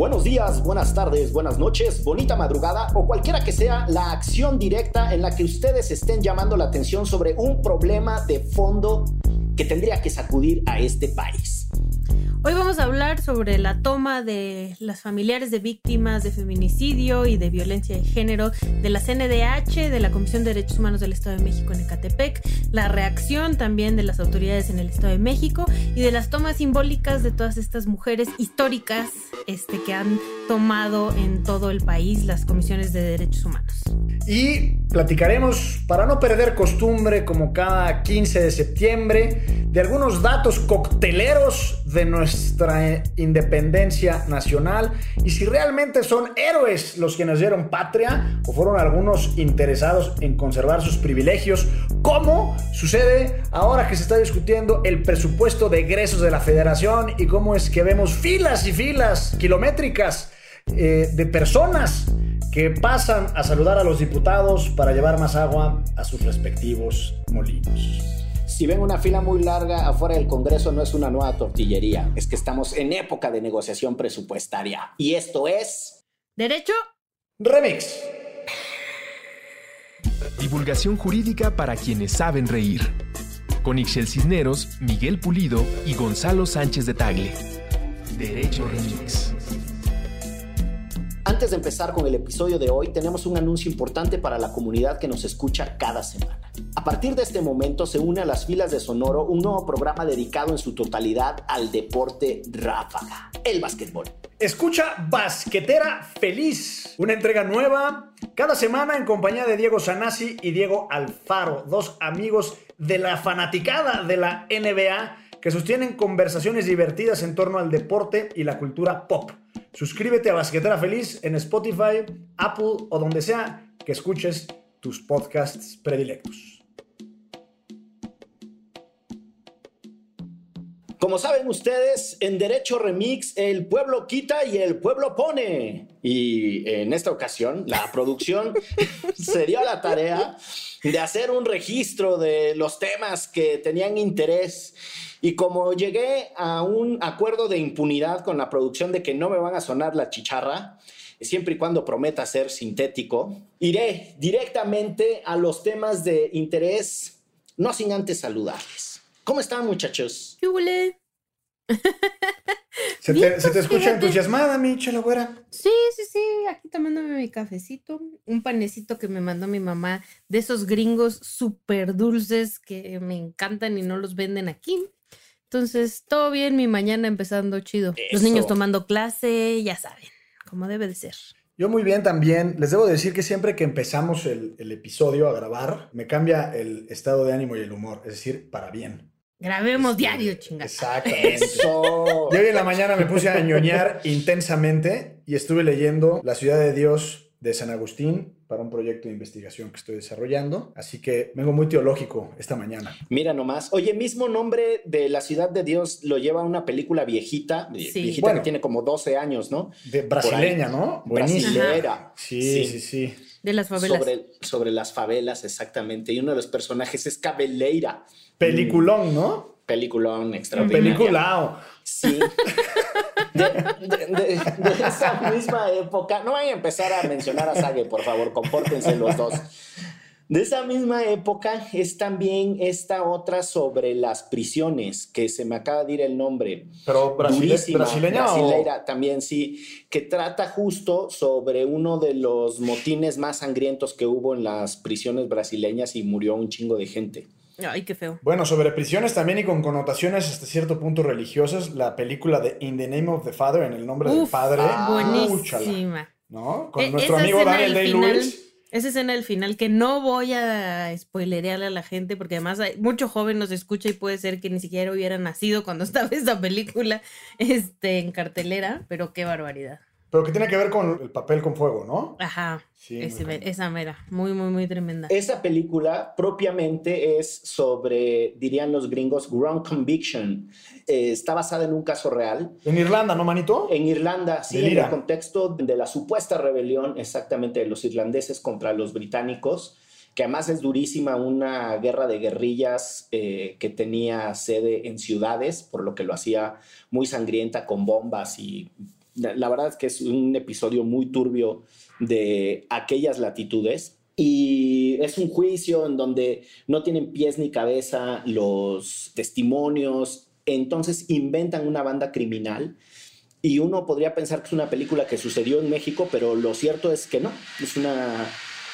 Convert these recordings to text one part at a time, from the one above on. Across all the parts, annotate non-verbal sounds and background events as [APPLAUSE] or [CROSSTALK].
Buenos días, buenas tardes, buenas noches, bonita madrugada o cualquiera que sea la acción directa en la que ustedes estén llamando la atención sobre un problema de fondo que tendría que sacudir a este país. Hoy vamos a hablar sobre la toma de las familiares de víctimas de feminicidio y de violencia de género de la CNDH, de la Comisión de Derechos Humanos del Estado de México en Ecatepec, la reacción también de las autoridades en el Estado de México y de las tomas simbólicas de todas estas mujeres históricas este, que han tomado en todo el país las comisiones de derechos humanos. Y platicaremos, para no perder costumbre, como cada 15 de septiembre, de algunos datos cocteleros de nuestra independencia nacional y si realmente son héroes los que nos dieron patria o fueron algunos interesados en conservar sus privilegios, como sucede ahora que se está discutiendo el presupuesto de egresos de la federación y cómo es que vemos filas y filas kilométricas eh, de personas que pasan a saludar a los diputados para llevar más agua a sus respectivos molinos. Si ven una fila muy larga afuera del Congreso no es una nueva tortillería, es que estamos en época de negociación presupuestaria. Y esto es... Derecho. Remix. Divulgación jurídica para quienes saben reír. Con Ixel Cisneros, Miguel Pulido y Gonzalo Sánchez de Tagle. Derecho Remix. Antes de empezar con el episodio de hoy, tenemos un anuncio importante para la comunidad que nos escucha cada semana. A partir de este momento se une a las filas de Sonoro un nuevo programa dedicado en su totalidad al deporte ráfaga, el básquetbol. Escucha Basquetera Feliz, una entrega nueva cada semana en compañía de Diego Sanasi y Diego Alfaro, dos amigos de la fanaticada de la NBA que sostienen conversaciones divertidas en torno al deporte y la cultura pop. Suscríbete a Basquetera Feliz en Spotify, Apple o donde sea que escuches tus podcasts predilectos. Como saben ustedes, en Derecho Remix el pueblo quita y el pueblo pone. Y en esta ocasión la [LAUGHS] producción [LAUGHS] se dio a la tarea de hacer un registro de los temas que tenían interés y como llegué a un acuerdo de impunidad con la producción de que no me van a sonar la chicharra, siempre y cuando prometa ser sintético, iré directamente a los temas de interés, no sin antes saludarles. ¿Cómo están, muchachos? ¿Qué [LAUGHS] Se te, se te escucha entusiasmada, mi chela güera. Sí, sí, sí, aquí tomándome mi cafecito, un panecito que me mandó mi mamá de esos gringos súper dulces que me encantan y no los venden aquí. Entonces, todo bien, mi mañana empezando chido. Los niños tomando clase, ya saben, como debe de ser. Yo muy bien también. Les debo decir que siempre que empezamos el, el episodio a grabar, me cambia el estado de ánimo y el humor, es decir, para bien. Grabemos Este, diario, chingada. Exactamente. Eso. Yo hoy en la mañana me puse a ñoñar intensamente y estuve leyendo La ciudad de Dios de San Agustín para un proyecto de investigación que estoy desarrollando. Así que vengo muy teológico esta mañana. Mira nomás. Oye, mismo nombre de la ciudad de Dios lo lleva una película viejita, Sí. viejita Bueno. que tiene como 12 años, ¿no? De brasileña, ¿no? Brasilera. Sí, sí, sí. De las favelas. Sobre, sobre las favelas, exactamente. Y uno de los personajes es Cabeleira. Peliculón, ¿no? Peliculón extraordinario. Peliculao. Sí. De, de- de- de esa misma época. No vayan a empezar a mencionar a Sage, por favor, compórtense los dos. De esa misma época es también esta otra sobre las prisiones, que se me acaba de ir el nombre. Pero brasile- Durísima, brasileña o- brasileira también, sí, que trata justo sobre uno de los motines más sangrientos que hubo en las prisiones brasileñas y murió un chingo de gente. Ay, qué feo. Bueno, sobre prisiones también y con connotaciones hasta cierto punto religiosas, la película de In the Name of the Father, en el nombre del Padre, úchala, buenísima. ¿no? Con E- nuestro amigo Daniel Day-Lewis. Esa escena del final que no voy a spoilerearle a la gente porque además hay, mucho joven nos escucha y puede ser que ni siquiera hubiera nacido cuando [LAUGHS] estaba esa película este, en cartelera, pero qué barbaridad. Pero que tiene que ver con el papel con fuego, ¿no? Ajá, Sí, ese- esa mera, muy, muy, muy tremenda. Esa película propiamente es sobre, dirían los gringos, ground conviction. Eh, está basada en un caso real. En Irlanda, ¿no, manito? En Irlanda, sí, en el contexto de la supuesta rebelión exactamente de los irlandeses contra los británicos, que además es durísima, una guerra de guerrillas eh, que tenía sede en ciudades, por lo que lo hacía muy sangrienta con bombas y La verdad es que es un episodio muy turbio de aquellas latitudes. Y es un juicio en donde no tienen pies ni cabeza los testimonios, entonces inventan una banda criminal y uno podría pensar que es una película que sucedió en México, pero lo cierto es que no, es una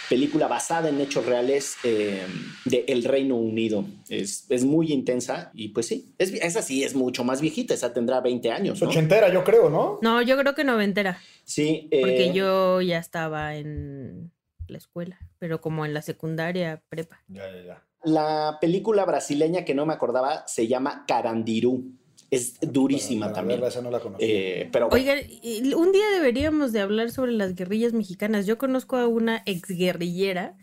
película basada en hechos reales eh, de el Reino Unido. Es, es, muy intensa y pues sí, es, esa sí es mucho más viejita, esa tendrá 20 años. ¿no? Ochentera, yo creo, ¿no? No, yo creo que noventera. Sí. Eh, Porque yo ya estaba en la escuela, pero como en la secundaria, prepa. Ya, ya, ya. La película brasileña que no me acordaba se llama Carandirú. Es durísima también. esa no la eh, pero Oigan, un día deberíamos de hablar sobre las guerrillas mexicanas. Yo conozco a una exguerrillera,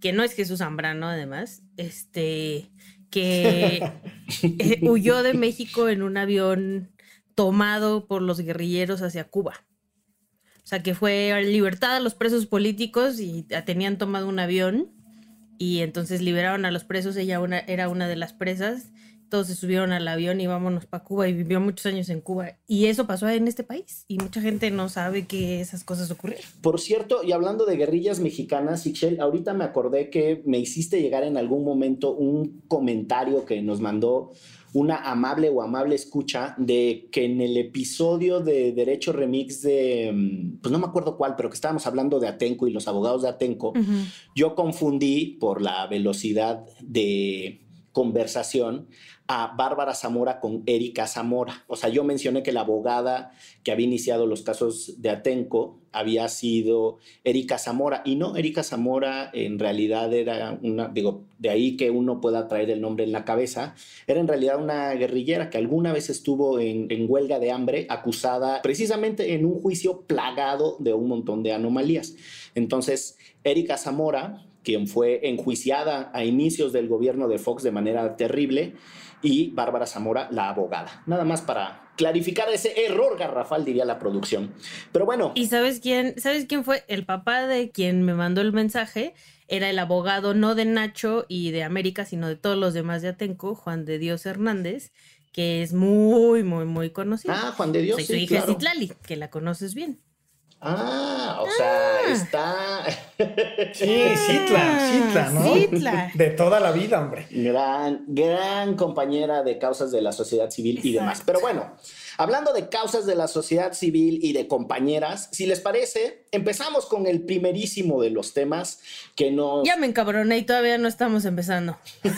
que no es Jesús Zambrano además, este, que [LAUGHS] eh, huyó de México en un avión tomado por los guerrilleros hacia Cuba. O sea, que fue libertad a los presos políticos y tenían tomado un avión y entonces liberaron a los presos, ella una, era una de las presas todos se subieron al avión y vámonos para Cuba y vivió muchos años en Cuba. Y eso pasó en este país y mucha gente no sabe que esas cosas ocurrieron. Por cierto, y hablando de guerrillas mexicanas, Ixchel, ahorita me acordé que me hiciste llegar en algún momento un comentario que nos mandó una amable o amable escucha de que en el episodio de Derecho Remix de, mm, pues no me acuerdo cuál, pero que estábamos hablando de Atenco y los abogados de Atenco, yo confundí por la velocidad de conversación a Bárbara Zamora con Erika Zamora. O sea, yo mencioné que la abogada que había iniciado los casos de Atenco había sido Erika Zamora y no, Erika Zamora en realidad era una, digo, de ahí que uno pueda traer el nombre en la cabeza, era en realidad una guerrillera que alguna vez estuvo en, en huelga de hambre acusada precisamente en un juicio plagado de un montón de anomalías. Entonces, Erika Zamora, quien fue enjuiciada a inicios del gobierno de Fox de manera terrible, y Bárbara Zamora, la abogada. Nada más para clarificar ese error garrafal, diría la producción. Pero bueno. ¿Y sabes quién, sabes quién fue? El papá de quien me mandó el mensaje era el abogado no de Nacho y de América, sino de todos los demás de Atenco, Juan de Dios Hernández, que es muy, muy, muy conocido. Ah, Juan de Dios. Soy su hija Citlali, que la conoces bien. Ah, o sea, ah. está. [LAUGHS] sí, Citla, Citla, ¿no? Citla. De toda la vida, hombre. Gran, gran compañera de causas de la sociedad civil y demás. Pero bueno, hablando de causas de la sociedad civil y de compañeras, si les parece, empezamos con el primerísimo de los temas que nos. Ya me encabroné y todavía no estamos empezando. [LAUGHS]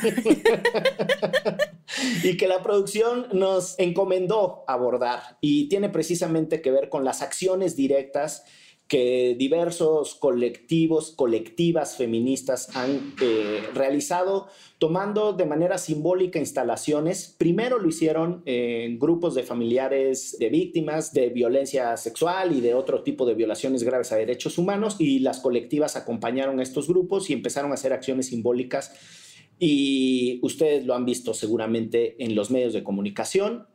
y que la producción nos encomendó abordar y tiene precisamente que ver con las acciones directas que diversos colectivos, colectivas feministas han eh, realizado tomando de manera simbólica instalaciones. Primero lo hicieron en grupos de familiares de víctimas de violencia sexual y de otro tipo de violaciones graves a derechos humanos y las colectivas acompañaron a estos grupos y empezaron a hacer acciones simbólicas y ustedes lo han visto seguramente en los medios de comunicación.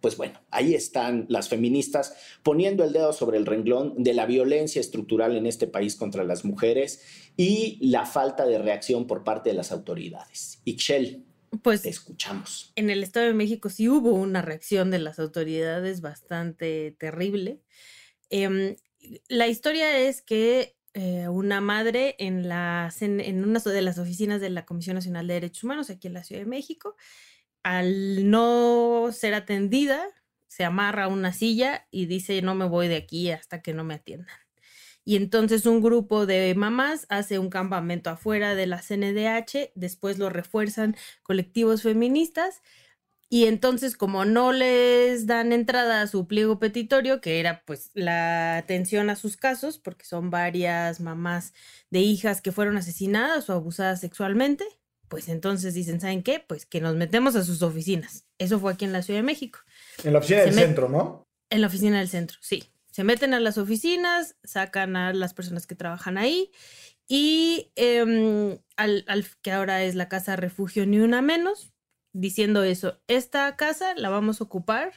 Pues bueno, ahí están las feministas poniendo el dedo sobre el renglón de la violencia estructural en este país contra las mujeres y la falta de reacción por parte de las autoridades. Ixchel, pues te escuchamos. En el Estado de México sí hubo una reacción de las autoridades bastante terrible. Em, la historia es que eh, una madre en, la, en una de las oficinas de la Comisión Nacional de Derechos Humanos aquí en la Ciudad de México. Al no ser atendida, se amarra a una silla y dice, no me voy de aquí hasta que no me atiendan. Y entonces un grupo de mamás hace un campamento afuera de la CNDH, después lo refuerzan colectivos feministas y entonces, como no les dan entrada a su pliego petitorio, que era pues la atención a sus casos, porque son varias mamás de hijas que fueron asesinadas o abusadas sexualmente, pues entonces dicen, ¿saben qué? Pues que nos metemos a sus oficinas. Eso fue aquí en la Ciudad de México. En la oficina del centro, ¿no? En la oficina del centro, sí. Se meten a las oficinas, sacan a las personas que trabajan ahí y em, al, al, que ahora es la casa refugio ni una menos, diciendo eso, esta casa la vamos a ocupar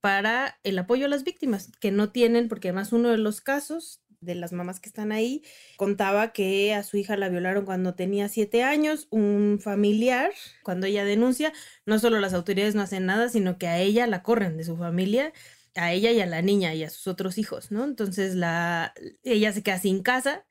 para el apoyo a las víctimas que no tienen, porque además uno de los casos de las mamás que están ahí contaba que a su hija la violaron cuando tenía siete años, un familiar, cuando ella denuncia, no solo las autoridades no hacen nada, sino que a ella la corren de su familia a ella y a la niña y a sus otros hijos, ¿no? Entonces la, ella se queda sin casa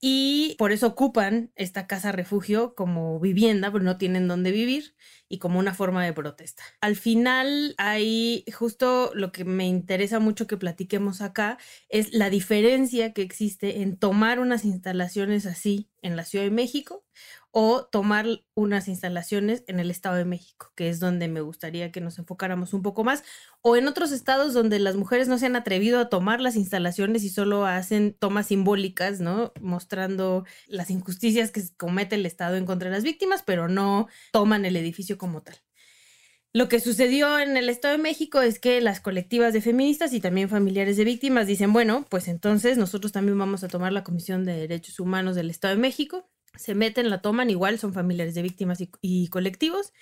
y por eso ocupan esta casa refugio como vivienda, pero no tienen dónde vivir y como una forma de protesta. Al final hay justo lo que me interesa mucho que platiquemos acá es la diferencia que existe en tomar unas instalaciones así en la Ciudad de México o tomar unas instalaciones en el Estado de México, que es donde me gustaría que nos enfocáramos un poco más, o en otros estados donde las mujeres no se han atrevido a tomar las instalaciones y solo hacen tomas simbólicas, ¿no? Mostrando las injusticias que comete el Estado en contra de las víctimas, pero no toman el edificio como tal. Lo que sucedió en el Estado de México es que las colectivas de feministas y también familiares de víctimas dicen, bueno, pues entonces nosotros también vamos a tomar la Comisión de Derechos Humanos del Estado de México se meten, la toman, igual son familiares de víctimas y, colectivos.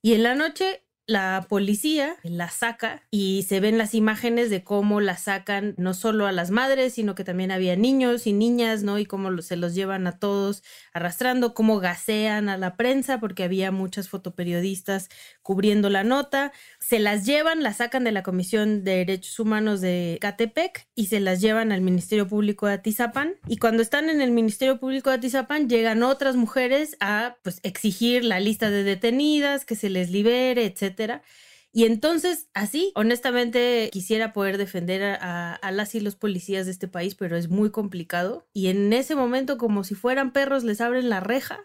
Y en la noche la policía la saca y se ven las imágenes de cómo la sacan no solo a las madres, sino que también había niños y niñas, ¿no? Y cómo se los llevan a todos arrastrando, cómo gasean a la prensa, porque había muchas fotoperiodistas cubriendo la nota. Se las llevan, las sacan de la Comisión de Derechos Humanos de Catepec y se las llevan al Ministerio Público de Atizapán. Y cuando están en el Ministerio Público de Atizapán, llegan otras mujeres a pues, exigir la lista de detenidas, que se les libere, etcétera. Y entonces, así, honestamente, quisiera poder defender a, a, las y los policías de este país, pero es muy complicado. Y en ese momento, como si fueran perros, les abren la reja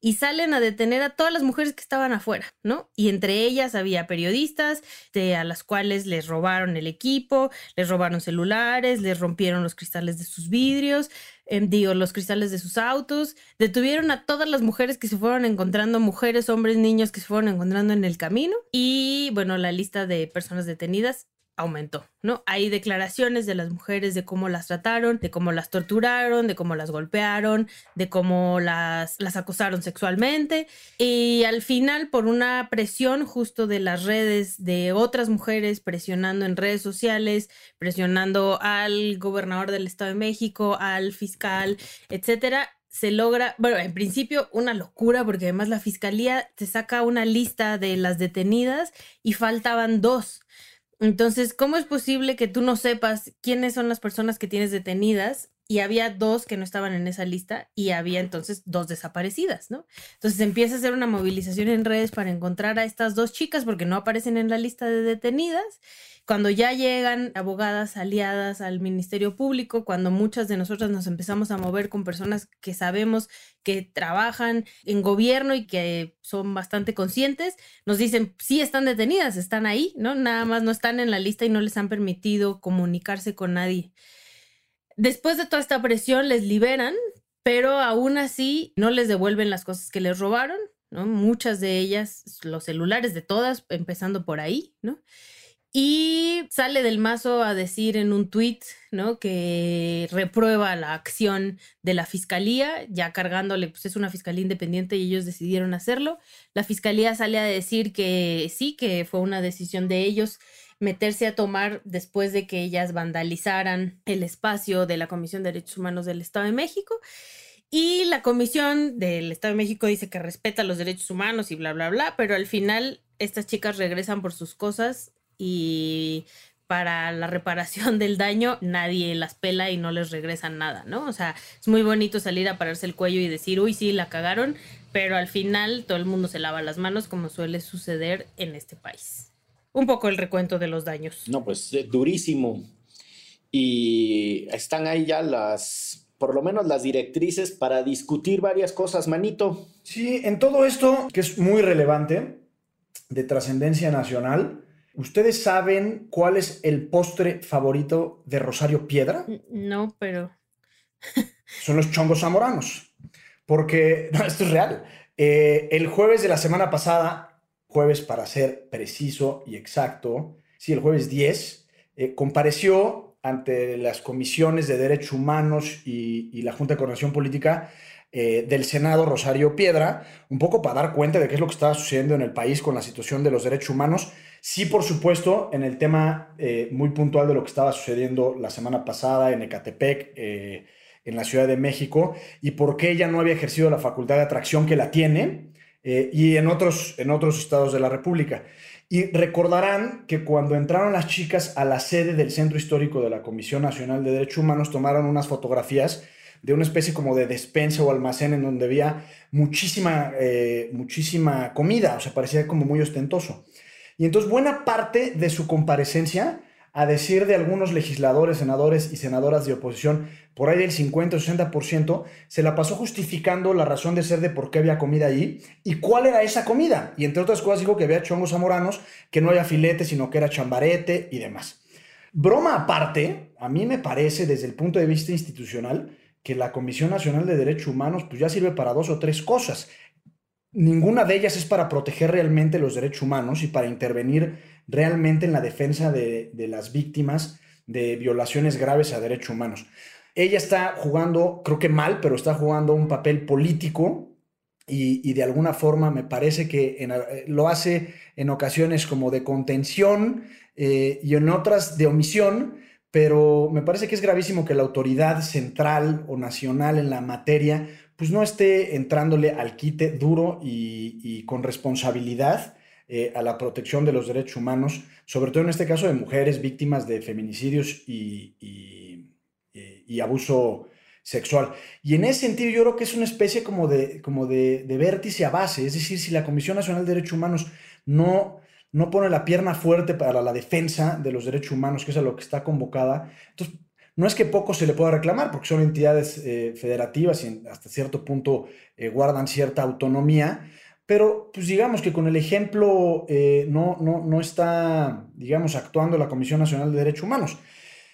y salen a detener a todas las mujeres que estaban afuera, ¿no? Y entre ellas había periodistas de, a las cuales les robaron el equipo, les robaron celulares, les rompieron los cristales de sus vidrios, em, digo, los cristales de sus autos, detuvieron a todas las mujeres que se fueron encontrando, mujeres, hombres, niños que se fueron encontrando en el camino y, bueno, la lista de personas detenidas aumentó, ¿no? Hay declaraciones de las mujeres de cómo las trataron, de cómo las torturaron, de cómo las golpearon, de cómo las, las acosaron sexualmente y al final por una presión justo de las redes de otras mujeres presionando en redes sociales, presionando al gobernador del Estado de México, al fiscal, etcétera, se logra, bueno, en principio una locura porque además la fiscalía te saca una lista de las detenidas y faltaban dos. Entonces, ¿cómo es posible que tú no sepas quiénes son las personas que tienes detenidas? Y había dos que no estaban en esa lista y había entonces dos desaparecidas, ¿no? Entonces empieza a hacer una movilización en redes para encontrar a estas dos chicas porque no aparecen en la lista de detenidas cuando ya llegan abogadas aliadas al Ministerio Público, cuando muchas de nosotras nos empezamos a mover con personas que sabemos que trabajan en gobierno y que son bastante conscientes, nos dicen, sí están detenidas, están ahí, ¿no? Nada más no están en la lista y no les han permitido comunicarse con nadie. Después de toda esta presión les liberan, pero aún así no les devuelven las cosas que les robaron, ¿no? Muchas de ellas, los celulares de todas, empezando por ahí, ¿no? Y sale del mazo a decir en un tuit, ¿no? Que reprueba la acción de la fiscalía, ya cargándole, pues es una fiscalía independiente y ellos decidieron hacerlo. La fiscalía sale a decir que sí, que fue una decisión de ellos meterse a tomar después de que ellas vandalizaran el espacio de la Comisión de Derechos Humanos del Estado de México. Y la Comisión del Estado de México dice que respeta los derechos humanos y bla, bla, bla, pero al final estas chicas regresan por sus cosas y para la reparación del daño nadie las pela y no les regresan nada, ¿no? O sea, es muy bonito salir a pararse el cuello y decir, uy, sí, la cagaron, pero al final todo el mundo se lava las manos como suele suceder en este país. Un poco el recuento de los daños. No, pues eh, durísimo. Y están ahí ya las, por lo menos las directrices para discutir varias cosas, manito. Sí, en todo esto, que es muy relevante, de trascendencia nacional, ¿Ustedes saben cuál es el postre favorito de Rosario Piedra? No, pero... [LAUGHS] Son los chongos zamoranos. Porque, [LAUGHS] no, esto es real. Eh, el jueves de la semana pasada, jueves para ser preciso y exacto, sí, el jueves 10, eh, compareció ante las comisiones de derechos humanos y, la Junta de Coordinación Política eh, del Senado, Rosario Piedra, un poco para dar cuenta de qué es lo que estaba sucediendo en el país con la situación de los derechos humanos Sí, por supuesto, en el tema eh, muy puntual de lo que estaba sucediendo la semana pasada en Ecatepec, eh, en la Ciudad de México, y por qué ella no había ejercido la facultad de atracción que la tiene, eh, y en otros, en otros estados de la República. Y recordarán que cuando entraron las chicas a la sede del Centro Histórico de la Comisión Nacional de Derechos Humanos, tomaron unas fotografías de una especie como de despensa o almacén en donde había muchísima, muchísima comida, o sea, parecía como muy ostentoso. Y entonces buena parte de su comparecencia, a decir de algunos legisladores, senadores y senadoras de oposición, por ahí del 50 o 60%, se la pasó justificando la razón de ser de por qué había comida ahí y cuál era esa comida. Y entre otras cosas dijo que había chongos zamoranos, que no había filete, sino que era chambarete y demás. Broma aparte, a mí me parece desde el punto de vista institucional que la Comisión Nacional de Derechos Humanos pues ya sirve para dos o tres cosas. Ninguna de ellas es para proteger realmente los derechos humanos y para intervenir realmente en la defensa de, las víctimas de violaciones graves a derechos humanos. Ella está jugando, creo que mal, pero está jugando un papel político y, de alguna forma me parece que eh, lo hace en ocasiones como de contención eh, y en otras de omisión, pero me parece que es gravísimo que la autoridad central o nacional en la materia pues no esté entrándole al quite duro y, con responsabilidad eh, a la protección de los derechos humanos, sobre todo en este caso de mujeres víctimas de feminicidios y, abuso sexual. Y en ese sentido yo creo que es una especie como de vértice a base, es decir, si la Comisión Nacional de Derechos Humanos no no pone la pierna fuerte para la defensa de los derechos humanos, que es a lo que está convocada. Entonces, no es que poco se le pueda reclamar, porque son entidades eh, federativas y hasta cierto punto eh, guardan cierta autonomía, pero pues digamos que con el ejemplo eh, no, no, no, está, digamos, actuando la Comisión Nacional de Derechos Humanos.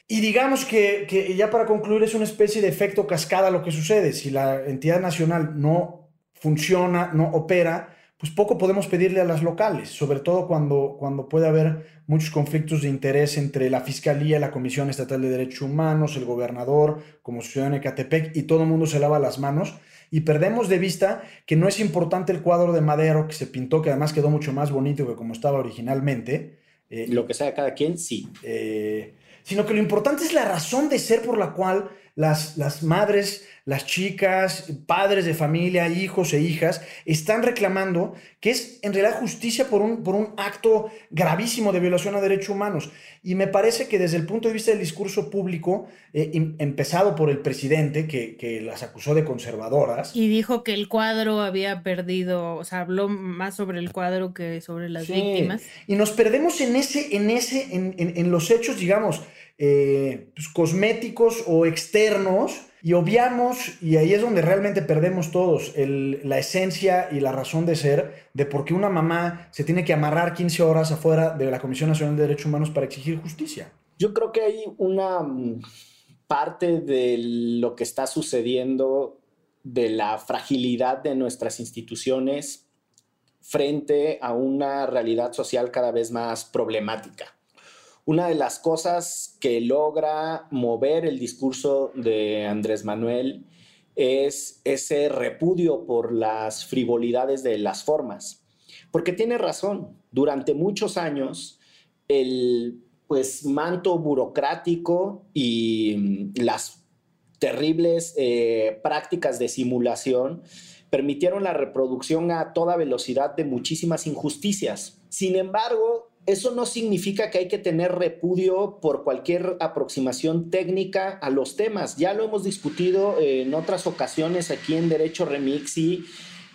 Y digamos que, que ya para concluir es una especie de efecto cascada lo que sucede. Si la entidad nacional no funciona, no opera, pues poco podemos pedirle a las locales, sobre todo cuando, cuando puede haber muchos conflictos de interés entre la Fiscalía, la Comisión Estatal de Derechos Humanos, el gobernador, como sucedió en Ecatepec, y todo el mundo se lava las manos. Y perdemos de vista que no es importante el cuadro de Madero que se pintó, que además quedó mucho más bonito que como estaba originalmente. Eh, lo que sea cada quien, sí. Eh, sino que lo importante es la razón de ser por la cual las, las madres, las chicas, padres de familia, hijos e hijas, están reclamando que es en realidad justicia por un, por un acto gravísimo de violación a derechos humanos. Y me parece que desde el punto de vista del discurso público, eh, em, empezado por el presidente, que, que, las acusó de conservadoras. Y dijo que el cuadro había perdido, o sea, habló más sobre el cuadro que sobre las víctimas. Y nos perdemos en ese, en ese, en, en, en los hechos, digamos, eh, pues, cosméticos o externos y obviamos, y ahí es donde realmente perdemos todos, la esencia y la razón de ser de por qué una mamá se tiene que amarrar 15 horas afuera de la Comisión Nacional de Derechos Humanos para exigir justicia. Yo creo que hay una mm, parte de lo que está sucediendo de la fragilidad de nuestras instituciones frente a una realidad social cada vez más problemática. Una de las cosas que logra mover el discurso de Andrés Manuel es ese repudio por las frivolidades de las formas. Porque tiene razón, durante muchos años el pues manto burocrático y las terribles eh, prácticas de simulación permitieron la reproducción a toda velocidad de muchísimas injusticias. Sin embargo, eso no significa que hay que tener repudio por cualquier aproximación técnica a los temas. Ya lo hemos discutido en otras ocasiones aquí en Derecho Remix y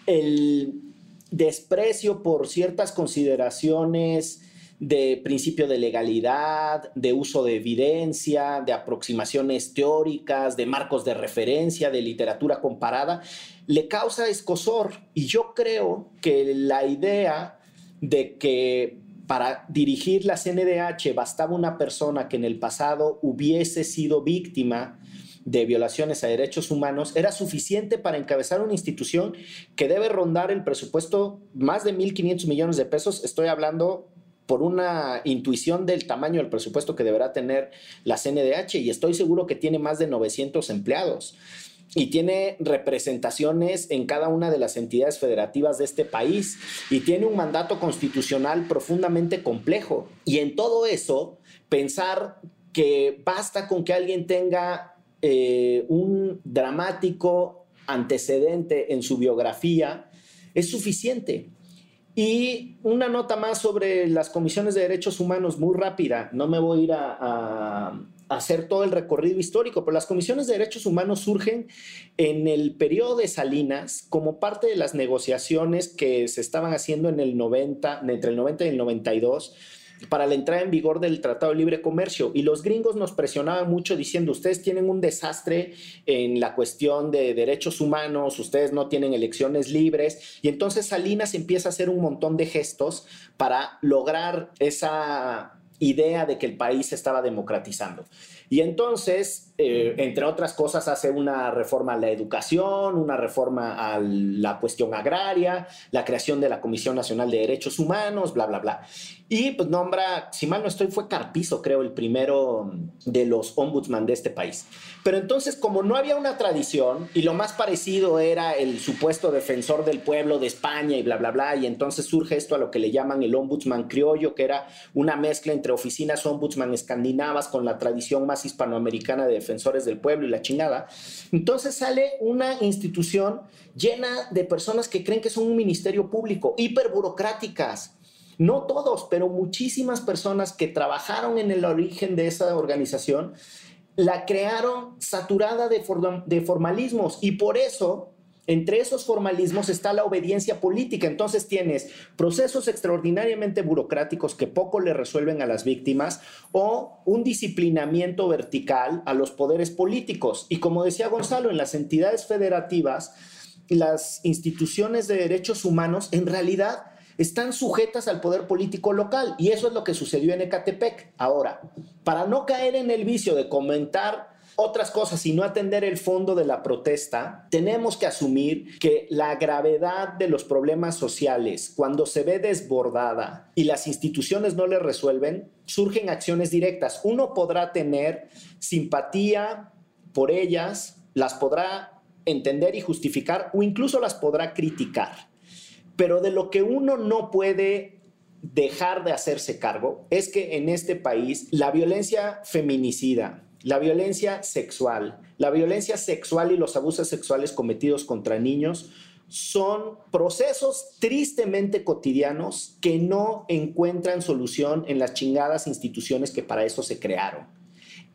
el desprecio por ciertas consideraciones de principio de legalidad, de uso de evidencia, de aproximaciones teóricas, de marcos de referencia, de literatura comparada, le causa escosor. Y yo creo que la idea de que para dirigir la CNDH bastaba una persona que en el pasado hubiese sido víctima de violaciones a derechos humanos, era suficiente para encabezar una institución que debe rondar el presupuesto más de 1.500 millones de pesos. Estoy hablando por una intuición del tamaño del presupuesto que deberá tener la CNDH y estoy seguro que tiene más de 900 empleados y tiene representaciones en cada una de las entidades federativas de este país y tiene un mandato constitucional profundamente complejo. Y en todo eso, pensar que basta con que alguien tenga eh, un dramático antecedente en su biografía es suficiente. Y una nota más sobre las comisiones de derechos humanos, muy rápida. No me voy a ir a, hacer todo el recorrido histórico, pero las comisiones de derechos humanos surgen en el periodo de Salinas como parte de las negociaciones que se estaban haciendo en el 90, entre el 90 y el 92 para la entrada en vigor del Tratado de Libre Comercio. Y los gringos nos presionaban mucho diciendo, ustedes tienen un desastre en la cuestión de derechos humanos, ustedes no tienen elecciones libres. Y entonces Salinas empieza a hacer un montón de gestos para lograr esa idea de que el país se estaba democratizando. Y entonces, eh, entre otras cosas, hace una reforma a la educación, una reforma a la cuestión agraria, la creación de la Comisión Nacional de Derechos Humanos, bla, bla, bla. Y pues nombra, si mal no estoy, fue Carpizo, creo, el primero de los ombudsman de este país. Pero entonces, como no había una tradición y lo más parecido era el supuesto defensor del pueblo de España y bla, bla, bla, y entonces surge esto a lo que le llaman el ombudsman criollo, que era una mezcla entre oficinas ombudsman escandinavas con la tradición más hispanoamericana de defensores del pueblo y la chingada. Entonces sale una institución llena de personas que creen que son un ministerio público, hiperburocráticas no todos, pero muchísimas personas que trabajaron en el origen de esa organización la crearon saturada de, de formalismos y por eso entre esos formalismos está la obediencia política. Entonces tienes procesos extraordinariamente burocráticos que poco le resuelven a las víctimas o un disciplinamiento vertical a los poderes políticos. Y como decía Gonzalo, en las entidades federativas, las instituciones de derechos humanos en realidad están sujetas al poder político local. Y eso es lo que sucedió en Ecatepec. Ahora, para no caer en el vicio de comentar otras cosas y no atender el fondo de la protesta, tenemos que asumir que la gravedad de los problemas sociales, cuando se ve desbordada y las instituciones no le resuelven, surgen acciones directas. Uno podrá tener simpatía por ellas, las podrá entender y justificar o incluso las podrá criticar. Pero de lo que uno no puede dejar de hacerse cargo es que en este país la violencia feminicida, la violencia sexual, la violencia sexual y los abusos sexuales cometidos contra niños son procesos tristemente cotidianos que no encuentran solución en las chingadas instituciones que para eso se crearon.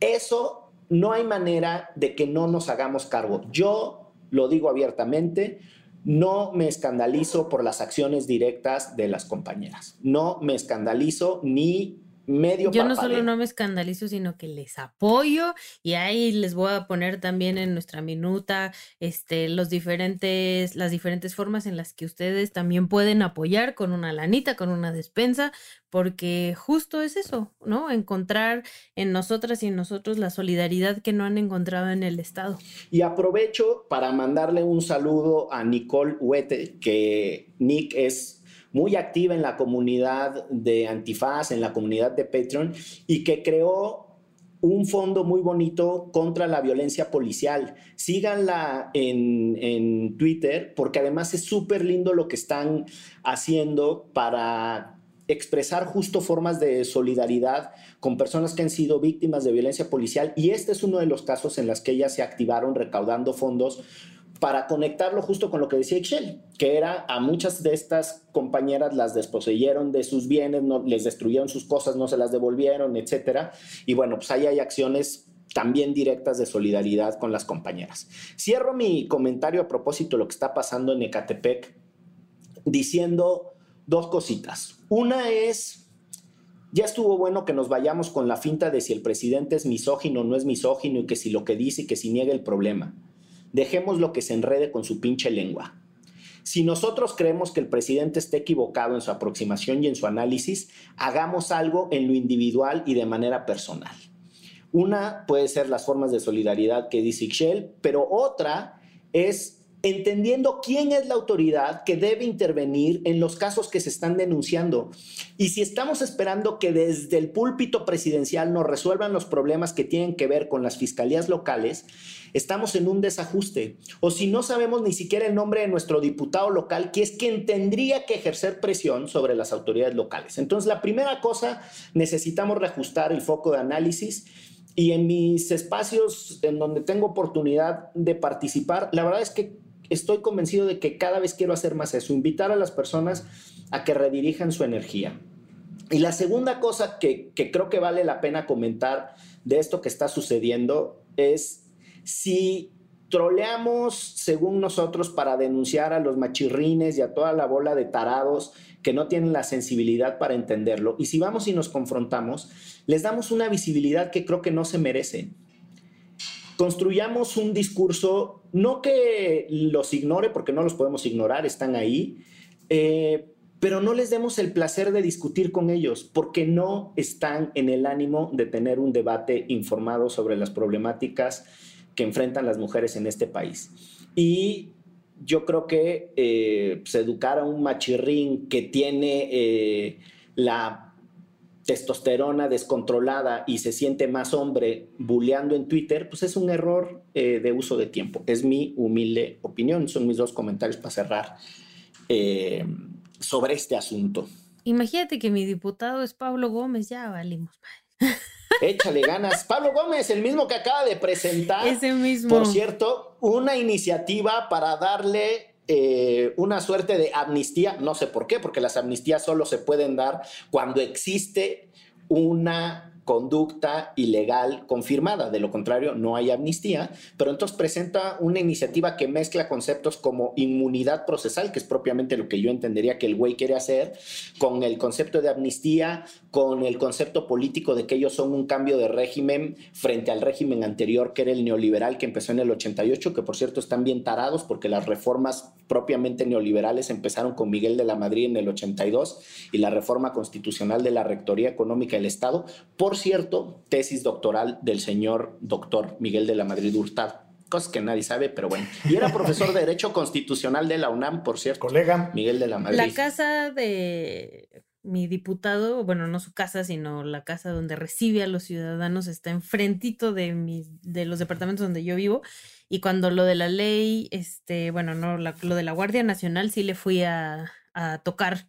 Eso no hay manera de que no nos hagamos cargo. Yo lo digo abiertamente, no me escandalizo por las acciones directas de las compañeras. No me escandalizo ni medio Yo no solo no me escandalizo, sino que les apoyo y ahí les voy a poner también en nuestra minuta este, los diferentes, las diferentes formas en las que ustedes también pueden apoyar con una lanita, con una despensa, porque justo es eso, ¿no? Encontrar en nosotras y en nosotros la solidaridad que no han encontrado en el Estado. Y aprovecho para mandarle un saludo a Nicole Huete, que Nick es muy activa en la comunidad de Antifaz, en la comunidad de Patreon, y que creó un fondo muy bonito contra la violencia policial. Síganla en, en Twitter porque además es súper lindo lo que están haciendo para expresar justo formas de solidaridad con personas que han sido víctimas de violencia policial y este es uno de los casos en los que ellas se activaron recaudando fondos para conectarlo justo con lo que decía Excel, que era a muchas de estas compañeras las desposeyeron de sus bienes, no, les destruyeron sus cosas, no se las devolvieron, etcétera. Y bueno, pues ahí hay acciones también directas de solidaridad con las compañeras. Cierro mi comentario a propósito de lo que está pasando en Ecatepec diciendo dos cositas. Una es, ya estuvo bueno que nos vayamos con la finta de si el presidente es misógino o no es misógino y que si lo que dice y que si niega el problema. Dejemos lo que se enrede con su pinche lengua. Si nosotros creemos que el presidente está equivocado en su aproximación y en su análisis, hagamos algo en lo individual y de manera personal. Una puede ser las formas de solidaridad que dice Ixchel, pero otra es entendiendo quién es la autoridad que debe intervenir en los casos que se están denunciando. Y si estamos esperando que desde el púlpito presidencial nos resuelvan los problemas que tienen que ver con las fiscalías locales, estamos en un desajuste. O si no sabemos ni siquiera el nombre de nuestro diputado local, que es quien tendría que ejercer presión sobre las autoridades locales. Entonces, la primera cosa, necesitamos reajustar el foco de análisis. Y en mis espacios en donde tengo oportunidad de participar, la verdad es que estoy convencido de que cada vez quiero hacer más eso, invitar a las personas a que redirijan su energía. Y la segunda cosa que, que creo que vale la pena comentar de esto que está sucediendo es si troleamos, según nosotros, para denunciar a los machirrines y a toda la bola de tarados que no tienen la sensibilidad para entenderlo. Y si vamos y nos confrontamos, les damos una visibilidad que creo que no se merece. Construyamos un discurso, no que los ignore, porque no los podemos ignorar, están ahí, eh, pero no les demos el placer de discutir con ellos, porque no están en el ánimo de tener un debate informado sobre las problemáticas que enfrentan las mujeres en este país. Y yo creo que eh, pues, educar a un machirrín que tiene eh, la testosterona descontrolada y se siente más hombre bulleando en Twitter, pues es un error eh, de uso de tiempo. Es mi humilde opinión. Son mis dos comentarios para cerrar sobre este asunto. Imagínate que mi diputado es Pablo Gómez, ya valimos. [LAUGHS] Échale ganas. Pablo Gómez, el mismo que acaba de presentar. Ese mismo. Por cierto, una iniciativa para darle eh, una suerte de amnistía. No sé por qué, porque las amnistías solo se pueden dar cuando existe una conducta ilegal confirmada. De lo contrario, no hay amnistía. Pero entonces presenta una iniciativa que mezcla conceptos como inmunidad procesal, que es propiamente lo que yo entendería que el güey quiere hacer, con el concepto de amnistía, con el concepto político de que ellos son un cambio de régimen frente al régimen anterior, que era el neoliberal que empezó en el 88, que por cierto están bien tarados porque las reformas propiamente neoliberales empezaron con Miguel de la Madrid en el 82 y la reforma constitucional de la Rectoría Económica del Estado. Por cierto, tesis doctoral del señor doctor Miguel de la Madrid Hurtado. Cosas que nadie sabe, pero bueno. Y era profesor de Derecho Constitucional de la UNAM, por cierto. Colega. Miguel de la Madrid. La casa de mi diputado, bueno, no su casa, sino la casa donde recibe a los ciudadanos, está enfrentito de, mis, de los departamentos donde yo vivo. Y cuando lo de la ley, este, bueno, no, lo de la Guardia Nacional sí le fui a, a tocar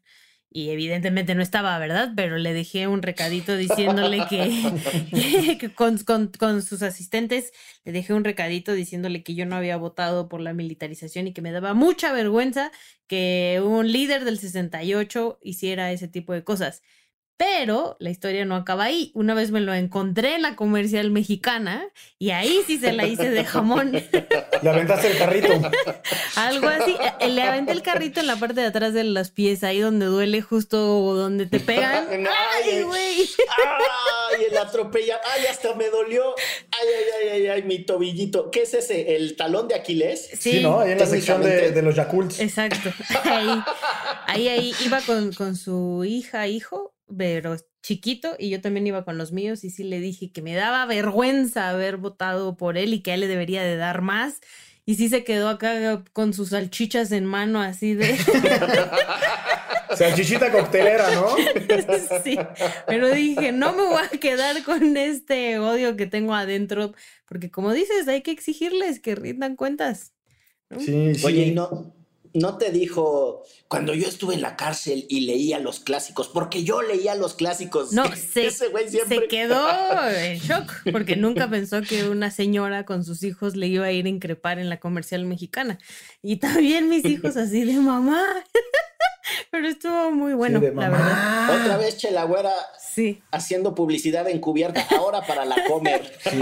y evidentemente no estaba, ¿verdad? Pero le dejé un recadito diciéndole que, [LAUGHS] [LAUGHS] con, con, sus asistentes, le dejé un recadito diciéndole que yo no había votado por la militarización y que me daba mucha vergüenza que un líder del 68 hiciera ese tipo de cosas. Pero la historia no acaba ahí. Una vez me lo encontré en la comercial mexicana y ahí sí se la hice de jamón. [LAUGHS] Le aventaste el carrito. [LAUGHS] Algo así. Eh, le aventé el carrito en la parte de atrás de las pies, ahí donde duele justo donde te pegan. [LAUGHS] ¡Ay, güey! ¡Ay, el atropella! ¡Ay, hasta me dolió! ¡Ay, ay, ay, ay, mi tobillito! ¿Qué es ese? ¿El talón de Aquiles? Sí, ¿no? Ahí en la sección de, los Yakults. Exacto. Ahí, ahí, ahí iba con, con su hija, hijo pero chiquito y yo también iba con los míos y sí le dije que me daba vergüenza haber votado por él y que a él le debería de dar más. Y sí se quedó acá con sus salchichas en mano así de... [LAUGHS] Salchichita coctelera, ¿no? [LAUGHS] sí, pero dije, no me voy a quedar con este odio que tengo adentro, porque como dices, hay que exigirles que rindan cuentas. Sí, sí. Oye, no, no te dijo cuando yo estuve en la cárcel y leía los clásicos, porque yo leía los clásicos. No, [LAUGHS] se, se quedó [LAUGHS] en shock, porque nunca pensó que una señora con sus hijos le iba a ir a increpar en la comercial mexicana. Y también mis hijos así de mamá. [LAUGHS] Pero estuvo muy bueno, la verdad. Otra vez Chelagüera sí. haciendo publicidad encubierta ahora para la comer. [LAUGHS] Sí,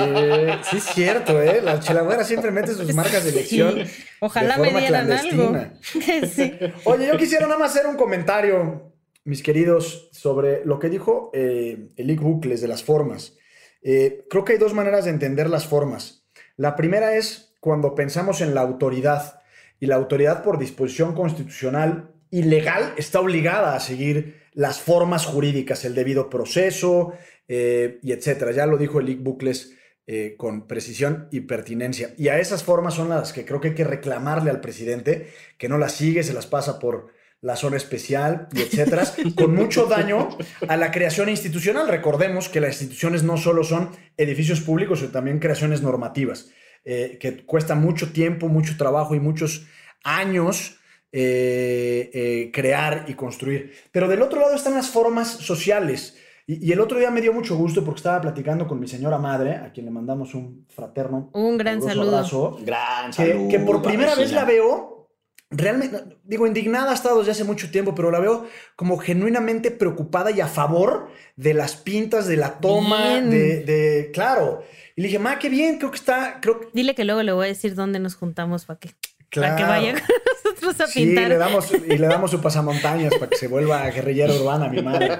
sí es cierto, ¿eh? La Chelagüera siempre mete sus marcas de elección. Ojalá me dieran algo. [LAUGHS] Oye, yo quisiera nada más hacer un comentario, mis queridos, sobre lo que dijo eh, el Lick Bucles de las formas. Eh, creo que hay dos maneras de entender las formas. La primera es cuando pensamos en la autoridad y la autoridad por disposición constitucional ilegal está obligada a seguir las formas jurídicas, el debido proceso eh, y etcétera. Ya lo dijo el Bucles eh, con precisión y pertinencia. Y a esas formas son las que creo que hay que reclamarle al presidente, que no las sigue, se las pasa por la zona especial y etcétera, [LAUGHS] con mucho daño a la creación institucional. Recordemos que las instituciones no solo son edificios públicos, sino también creaciones normativas, eh, que cuesta mucho tiempo, mucho trabajo y muchos años eh, eh, crear y construir. Pero del otro lado están las formas sociales. Y, el otro día me dio mucho gusto porque estaba platicando con mi señora madre, a quien le mandamos un fraterno. Un gran saludo. gran saludo. Que, por primera vez la veo, realmente, digo, indignada ha estado desde hace mucho tiempo, pero la veo como genuinamente preocupada y a favor de las pintas, de la toma, de, de, Claro. Y le dije, ma, qué bien, creo que está. Creo Dile que luego le voy a decir dónde nos juntamos para que, para que vaya [LAUGHS] Sí, le damos, y le damos su pasamontañas para que se vuelva guerrillera urbana, mi madre.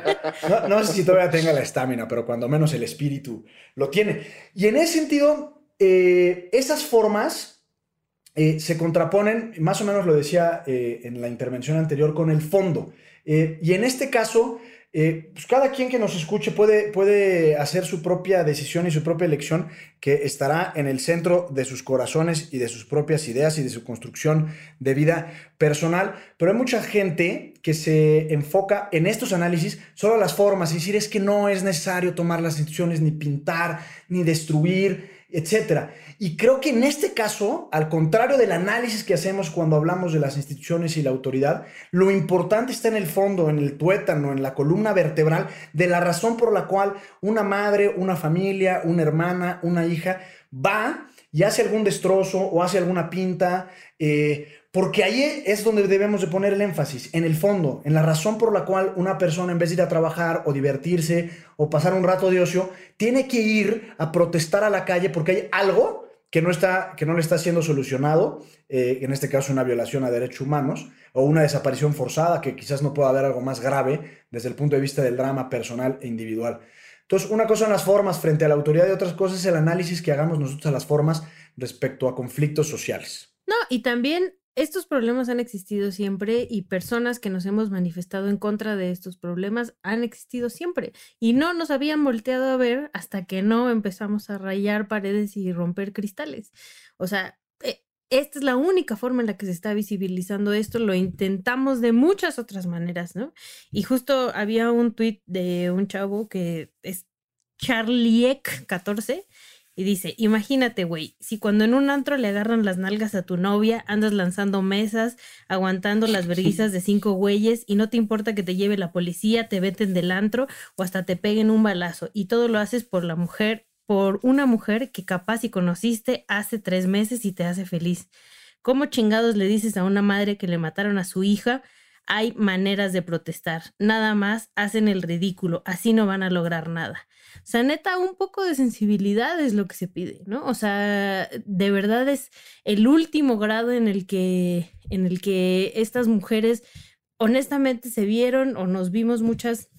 No, sé si todavía tenga la estamina, pero cuando menos el espíritu lo tiene. Y en ese sentido, eh, esas formas eh, se contraponen, más o menos lo decía eh, en la intervención anterior, con el fondo. y en este caso, eh, pues cada quien que nos escuche puede, puede hacer su propia decisión y su propia elección que estará en el centro de sus corazones y de sus propias ideas y de su construcción de vida personal. Pero hay mucha gente que se enfoca en estos análisis solo a las formas y decir es que no es necesario tomar las instituciones ni pintar, ni destruir, etcétera. Y creo que en este caso, al contrario del análisis que hacemos cuando hablamos de las instituciones y la autoridad, lo importante está en el fondo, en el tuétano, en la columna vertebral de la razón por la cual una madre, una familia, una hermana, una hija va y hace algún destrozo o hace alguna pinta, eh, porque ahí es donde debemos de poner el énfasis, en el fondo, en la razón por la cual una persona en vez de ir a trabajar o divertirse o pasar un rato de ocio, tiene que ir a protestar a la calle porque hay algo que no, está, que no le está siendo solucionado, eh, en este caso una violación a derechos humanos o una desaparición forzada, que quizás no pueda haber algo más grave desde el punto de vista del drama personal e individual. Entonces, una cosa son las formas frente a la autoridad y otras cosas es el análisis que hagamos nosotros a las formas respecto a conflictos sociales. No, y también estos problemas han existido siempre y personas que nos hemos manifestado en contra de estos problemas han existido siempre y no nos habían volteado a ver hasta que no empezamos a rayar paredes y romper cristales. O sea, eh, esta es la única forma en la que se está visibilizando esto. Lo intentamos de muchas otras maneras, ¿no? Y justo había un tuit de un chavo que es Charliek14 y dice, imagínate, güey, si cuando en un antro le agarran las nalgas a tu novia, andas lanzando mesas, aguantando las verguizas de cinco güeyes y no te importa que te lleve la policía, te veten del antro o hasta te peguen un balazo y todo lo haces por la mujer, por una mujer que capaz y conociste hace tres meses y te hace feliz. ¿Cómo chingados le dices a una madre que le mataron a su hija? Hay maneras de protestar, nada más hacen el ridículo, así no van a lograr nada. O sea, neta, un poco de sensibilidad es lo que se pide, ¿no? O sea, de verdad es el último grado en el que, en el que estas mujeres honestamente se vieron o nos vimos muchas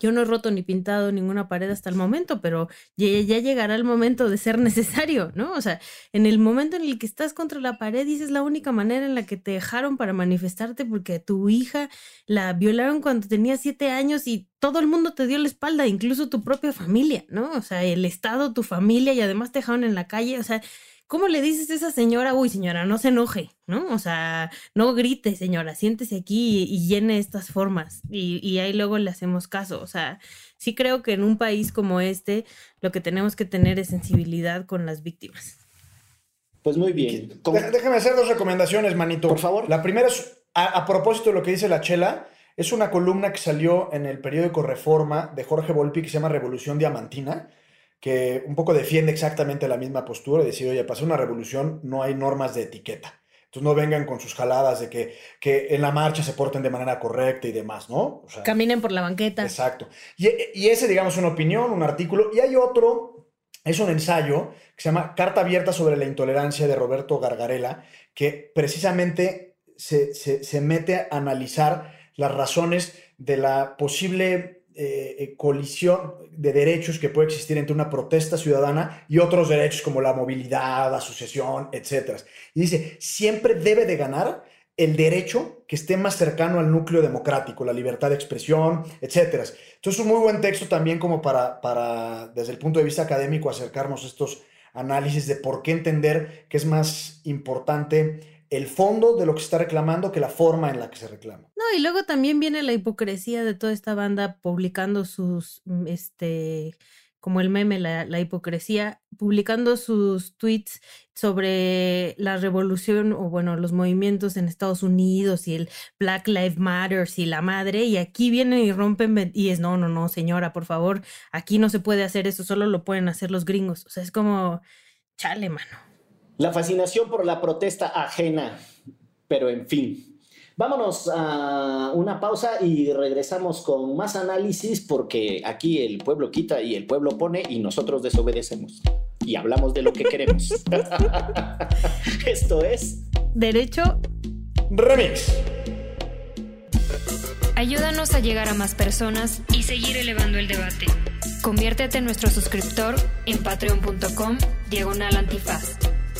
yo no he roto ni pintado ninguna pared hasta el momento, pero ya, llegará el momento de ser [LAUGHS] necesario, ¿no? O sea, en el momento en el que estás contra la pared, dices es la única manera en la que te dejaron para manifestarte porque tu hija la violaron cuando tenía siete años y todo el mundo te dio la espalda, incluso tu propia familia, ¿no? O sea, el Estado, tu familia y además te dejaron en la calle, o sea, ¿Cómo le dices a esa señora, uy, señora, no se enoje, ¿no? O sea, no grite, señora, siéntese aquí y, llene estas formas. Y, ahí luego le hacemos caso. O sea, sí creo que en un país como este, lo que tenemos que tener es sensibilidad con las víctimas. Pues muy bien. Déjame hacer dos recomendaciones, manito. Por favor. La primera es, a, a propósito de lo que dice la Chela, es una columna que salió en el periódico Reforma de Jorge Volpi que se llama Revolución Diamantina que un poco defiende exactamente la misma postura, de decir, oye, para una revolución no hay normas de etiqueta. Entonces no vengan con sus jaladas de que, que en la marcha se porten de manera correcta y demás, ¿no? Caminen por la banqueta. Exacto. Y, y ese, digamos, es una opinión, un artículo. Y hay otro, es un ensayo que se llama Carta Abierta sobre la Intolerancia de Roberto Gargarela, que precisamente se, se, se mete a analizar las razones de la posible eh, eh, colisión de derechos que puede existir entre una protesta ciudadana y otros derechos como la movilidad, asociación, etc. Y dice, siempre debe de ganar el derecho que esté más cercano al núcleo democrático, la libertad de expresión, etc. Entonces es un muy buen texto también como para, para, desde el punto de vista académico, acercarnos a estos análisis de por qué entender que es más importante el fondo de lo que se está reclamando que la forma en la que se reclama. No, y luego también viene la hipocresía de toda esta banda publicando sus mm, este como el meme, la, la, hipocresía, publicando sus tweets sobre la revolución o bueno, los movimientos en Estados Unidos y el Black Lives Matter y la madre, y aquí vienen y rompen y es, no, no, no, señora, por favor, aquí no se puede hacer eso, solo lo pueden hacer los gringos. O sea, es como, chale, mano. La fascinación por la protesta ajena, pero en fin, Vámonos a una pausa y regresamos con más análisis porque aquí el pueblo quita y el pueblo pone y nosotros desobedecemos y hablamos de lo que queremos. [LAUGHS] Esto es Derecho Remix. Ayúdanos a llegar a más personas y seguir elevando el debate. Conviértete en nuestro suscriptor en patreon.com diagonal antifaz.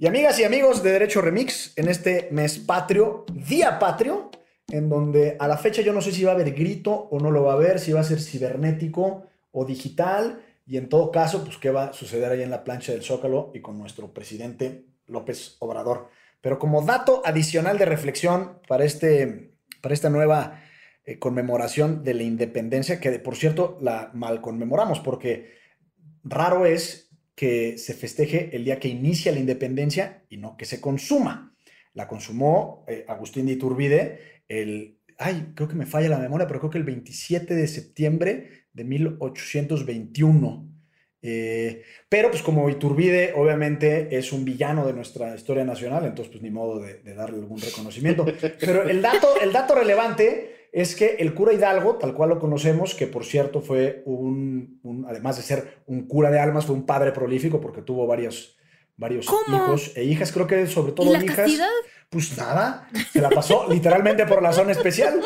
Y amigas y amigos de Derecho Remix, en este mes patrio, día patrio, en donde a la fecha yo no sé si va a haber grito o no lo va a haber, si va a ser cibernético o digital, y en todo caso, pues qué va a suceder ahí en la plancha del Zócalo y con nuestro presidente López Obrador. Pero como dato adicional de reflexión para, este, para esta nueva eh, conmemoración de la independencia, que por cierto la mal conmemoramos, porque raro es que se festeje el día que inicia la independencia y no que se consuma. La consumó eh, Agustín de Iturbide el, ay, creo que me falla la memoria, pero creo que el 27 de septiembre de 1821. Eh, pero pues como Iturbide obviamente es un villano de nuestra historia nacional, entonces pues ni modo de, de darle algún reconocimiento. [LAUGHS] Pero el dato, el dato relevante es que el cura Hidalgo, tal cual lo conocemos, que por cierto fue un, además de ser un cura de almas, fue un padre prolífico porque tuvo varios, varios hijos e hijas, creo que sobre todo ¿Y hijas. Pues nada, se la pasó literalmente por la zona especial.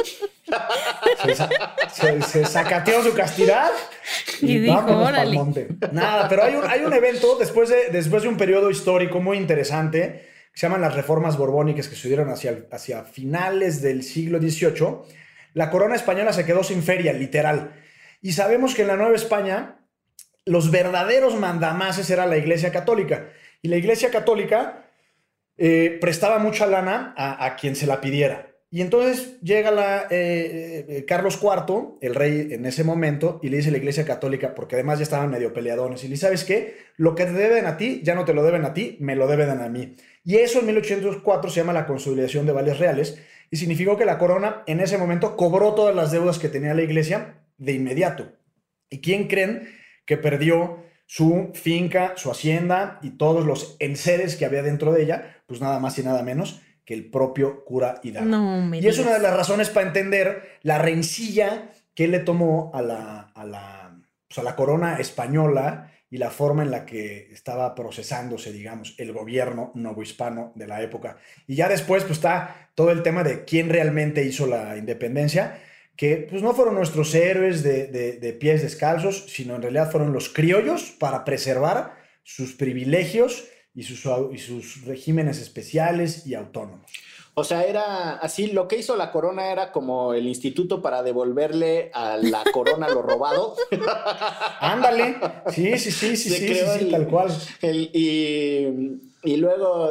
Se, sacateó su castidad y, dijo, monte. Nada, pero hay un, hay un evento después de, después de un periodo histórico muy interesante que se llaman las reformas borbónicas que sucedieron hacia, hacia finales del siglo XVIII la corona española se quedó sin feria, literal. Y sabemos que en la Nueva España los verdaderos mandamases era la Iglesia Católica. Y la Iglesia Católica eh, prestaba mucha lana a, quien se la pidiera. Y entonces llega eh, eh, Carlos IV, el rey en ese momento, y le dice a la Iglesia Católica, porque además ya estaban medio peleadones, y le dice, ¿sabes qué? Lo que te deben a ti, ya no te lo deben a ti, me lo deben a mí. Y eso en 1804 se llama la consolidación de vales reales, y significó que la corona en ese momento cobró todas las deudas que tenía la iglesia de inmediato. ¿Y quién creen que perdió su finca, su hacienda y todos los enseres que había dentro de ella? Pues nada más y nada menos que el propio cura Hidalgo. y es una de las razones para entender la rencilla que le tomó a la, a la, pues a la corona española y la forma en la que estaba procesándose, digamos, el gobierno novohispano de la época. Y ya después, pues está todo el tema de quién realmente hizo la independencia, que pues no fueron nuestros héroes de, pies descalzos, sino en realidad fueron los criollos para preservar sus privilegios y sus, y sus regímenes especiales y autónomos. O sea, era así, lo que hizo la corona era como el instituto para devolverle a la corona lo robado. [LAUGHS] Ándale, sí, sí, sí, sí, sí, sí, tal cual. y, y luego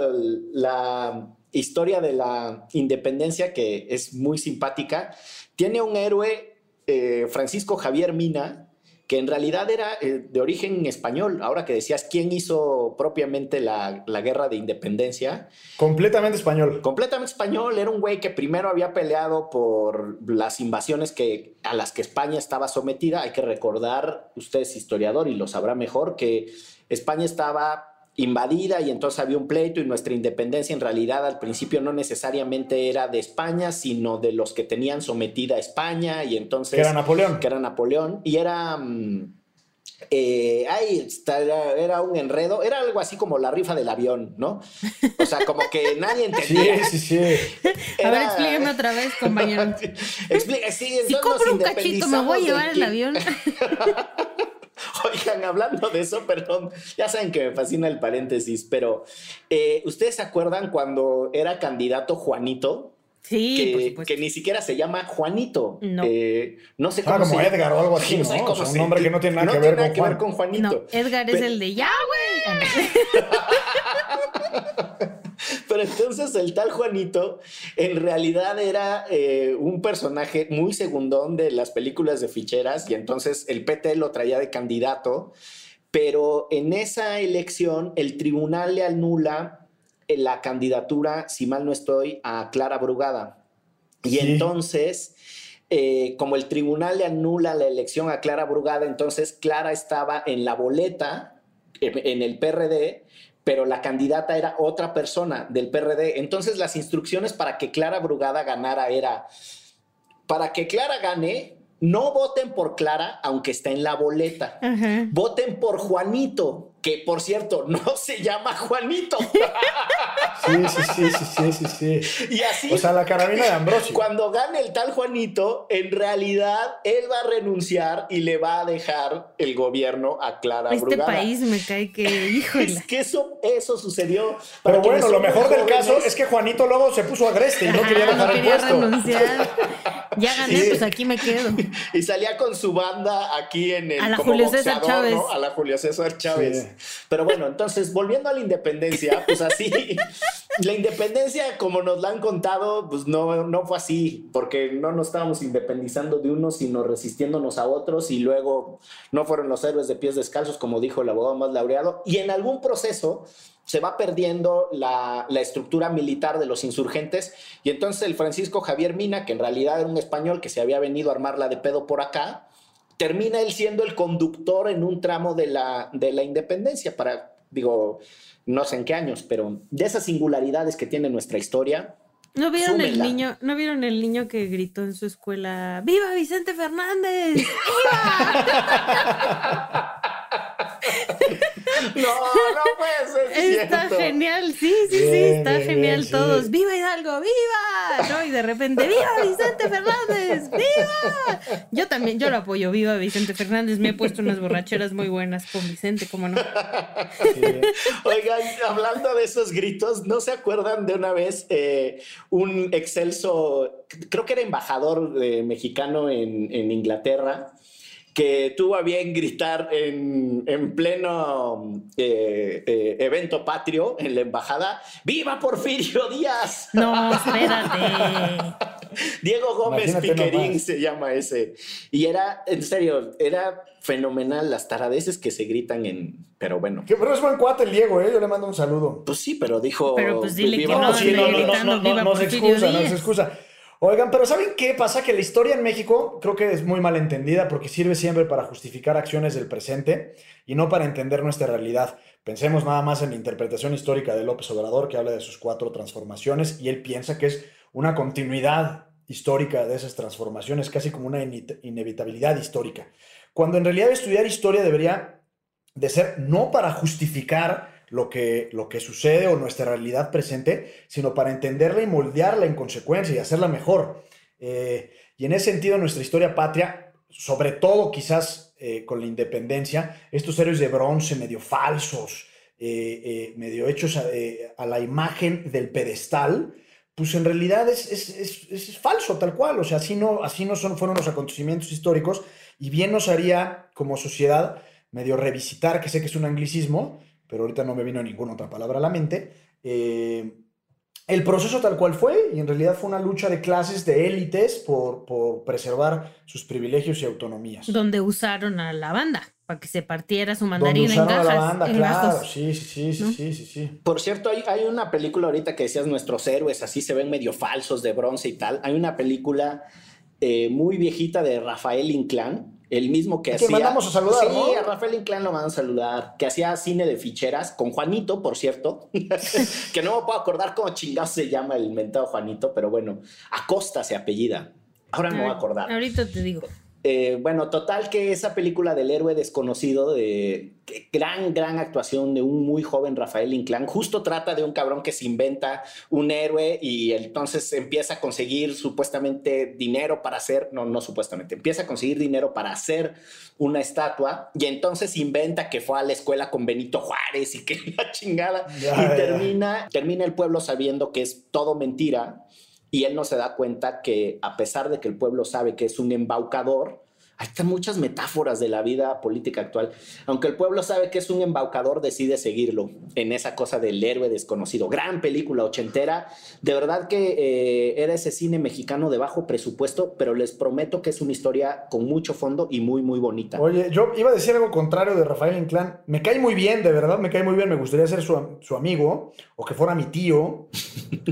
la historia de la independencia, que es muy simpática, tiene un héroe, eh, Francisco Javier Mina, que en realidad era eh, de origen español. Ahora que decías quién hizo propiamente la, guerra de independencia. Completamente español. Completamente español. Era un güey que primero había peleado por las invasiones que, a las que España estaba sometida. Hay que recordar, usted es historiador y lo sabrá mejor, que España estaba invadida y entonces había un pleito y nuestra independencia en realidad al principio no necesariamente era de España, sino de los que tenían sometida a España y entonces... Que era Napoleón. Que era Napoleón y era... Mm, eh, era, un enredo, era algo así como la rifa del avión, ¿no? O sea, como que nadie entendía. Sí, sí, sí. A ver, explíqueme otra vez, compañero. Explica, [LAUGHS] sí, si compro un cachito, ¿me voy a llevar el avión? [LAUGHS] [LAUGHS] [LAUGHS] Oigan, hablando de eso, perdón, ya saben que me fascina el paréntesis, pero eh, ¿ustedes se acuerdan cuando era candidato Juanito? Sí, que, que ni siquiera se llama Juanito. No. Eh, no sé Ah, cómo como se Edgar o algo [LAUGHS] así, Sí, ¿no? sé O cómo sea, un nombre que no tiene nada no que tiene ver nada con que ver Juan. con Juanito. No, Edgar es el de ya, güey. [LAUGHS] [LAUGHS] Pero entonces el tal Juanito en realidad era eh, un personaje muy segundón de las películas de ficheras y entonces el PT lo traía de candidato, pero en esa elección el tribunal le anula eh, la candidatura, si mal no estoy, a Clara Brugada. Y Sí. entonces, eh, como el tribunal le anula la elección a Clara Brugada, entonces Clara estaba en la boleta, en, en el PRD, pero la candidata era otra persona del PRD. Entonces las instrucciones para que Clara Brugada ganara era, para que Clara gane, no voten por Clara, aunque está en la boleta. Voten por Juanito, que por cierto [LAUGHS] no se llama Juanito. Sí, sí, sí, sí, sí, sí, sí. y así O sea, la carabina de Ambrosio. Cuando gane el tal Juanito, en realidad él va a renunciar y le va a dejar el gobierno a Clara Este Brugada. país me cae que, híjole. Es que eso, eso sucedió. Pero bueno, lo mejor del caso es que Juanito luego se puso agreste y no quería Ajá, dejar no el quería puesto. renunciar. [LAUGHS] Ya gané, Sí. pues aquí me quedo. [LAUGHS] Y salía con su banda aquí en el. A la como Julio César boxeador, Chávez. ¿no? A la Julio César Chávez. Sí. Pero bueno, entonces, volviendo a la independencia, pues así. la independencia, como nos la han contado, pues no, no fue así, porque no nos estábamos independizando de unos, sino resistiéndonos a otros, y luego no fueron los héroes de pies descalzos, como dijo el abogado más laureado. Y en algún proceso se va perdiendo la, la estructura militar de los insurgentes y entonces el Francisco Javier Mina, que en realidad era un español que se había venido a armarla de pedo por acá, termina él siendo el conductor en un tramo de la, de la independencia para, digo, no sé en qué años, pero de esas singularidades que tiene nuestra historia. ¿No vieron el niño, no vieron el niño que gritó en su escuela, ¡Viva Vicente Fernández! [LAUGHS] [LAUGHS] No, no puede ser Está cierto. genial, sí, sí, sí, está bien, genial bien, sí. todos. ¡Viva Hidalgo, viva! ¿No? Y de repente, ¡Viva Vicente Fernández! ¡Viva! Yo también, yo lo apoyo, ¡Viva Vicente Fernández! Me he puesto unas borracheras muy buenas con Vicente, ¿cómo no? [LAUGHS] Sí. Oigan, hablando de esos gritos, ¿no se acuerdan de una vez eh, un excelso, creo que era embajador eh, mexicano en, en Inglaterra, que tuvo a bien gritar en, en pleno eh, eh, evento patrio en la embajada, ¡Viva Porfirio Díaz! No, espérate. [LAUGHS] Diego Gómez Imagínate Piquerín nomás. se llama ese. Y era, en serio, era fenomenal las taradeces que se gritan en... Pero bueno. Que- Pero es buen cuate el Diego, ¿eh? Yo le mando un saludo. Pues sí, pero dijo. Pero pues dile que no, gritando, viva no se excusa, no se excusa. Oigan, pero ¿saben qué pasa? Que la historia en México creo que es muy mal entendida porque sirve siempre para justificar acciones del presente y no para entender nuestra realidad. Pensemos nada más en la interpretación histórica de López Obrador, que habla de sus cuatro transformaciones y él piensa que es una continuidad histórica de esas transformaciones, casi como una ine- inevitabilidad histórica. Cuando en realidad estudiar historia debería de ser no para justificar lo que, lo que sucede o nuestra realidad presente, sino para entenderla y moldearla en consecuencia y hacerla mejor. Eh, y en ese sentido, nuestra historia patria, sobre todo quizás eh, con la independencia, estos héroes de bronce medio falsos, eh, medio hechos a, a la imagen del pedestal, pues en realidad es, es- es- es falso tal cual, o sea, así no, así no son, fueron los acontecimientos históricos y bien nos haría como sociedad medio revisitar, que sé que es un anglicismo, pero ahorita no me vino ninguna otra palabra a la mente, eh, el proceso tal cual fue y en realidad fue una lucha de clases, de élites por, por preservar sus privilegios y autonomías. Donde usaron a la banda para que se partiera su mandarina en usaron a la banda, en claro, sí, sí, sí, sí, ¿no? sí, sí, sí. Por cierto, hay, hay una película ahorita que decías nuestros héroes, así se ven medio falsos de bronce y tal. Hay una película eh, muy viejita de Rafael Inclán, el mismo que ¿A quién hacía. mandamos a saludar, Sí, no? a Rafael Inclán lo van a saludar. Que hacía cine de ficheras con Juanito, por cierto. [LAUGHS] que no me puedo acordar cómo chingados se llama el mentado Juanito, pero bueno, Acosta se apellida. Ahora me voy a acordar. Ahorita te digo. Eh, bueno, total que esa película del héroe desconocido, de gran, gran actuación de un muy joven Rafael Inclán, justo trata de un cabrón que se inventa un héroe y entonces empieza a conseguir supuestamente dinero para hacer, no, no supuestamente, empieza a conseguir dinero para hacer una estatua y entonces inventa que fue a la escuela con Benito Juárez y que [LAUGHS] la chingada. Y termina, termina el pueblo sabiendo que es todo mentira y él no se da cuenta que a pesar de que el pueblo sabe que es un embaucador, hay muchas metáforas de la vida política actual. Aunque el pueblo sabe que es un embaucador, decide seguirlo en esa cosa del héroe desconocido. Gran película ochentera. De verdad que eh, era ese cine mexicano de bajo presupuesto, pero les prometo que es una historia con mucho fondo y muy, muy bonita. Oye, yo iba a decir algo contrario de Rafael Inclán. Me cae muy bien, de verdad, me cae muy bien. Me gustaría ser su, su amigo o que fuera mi tío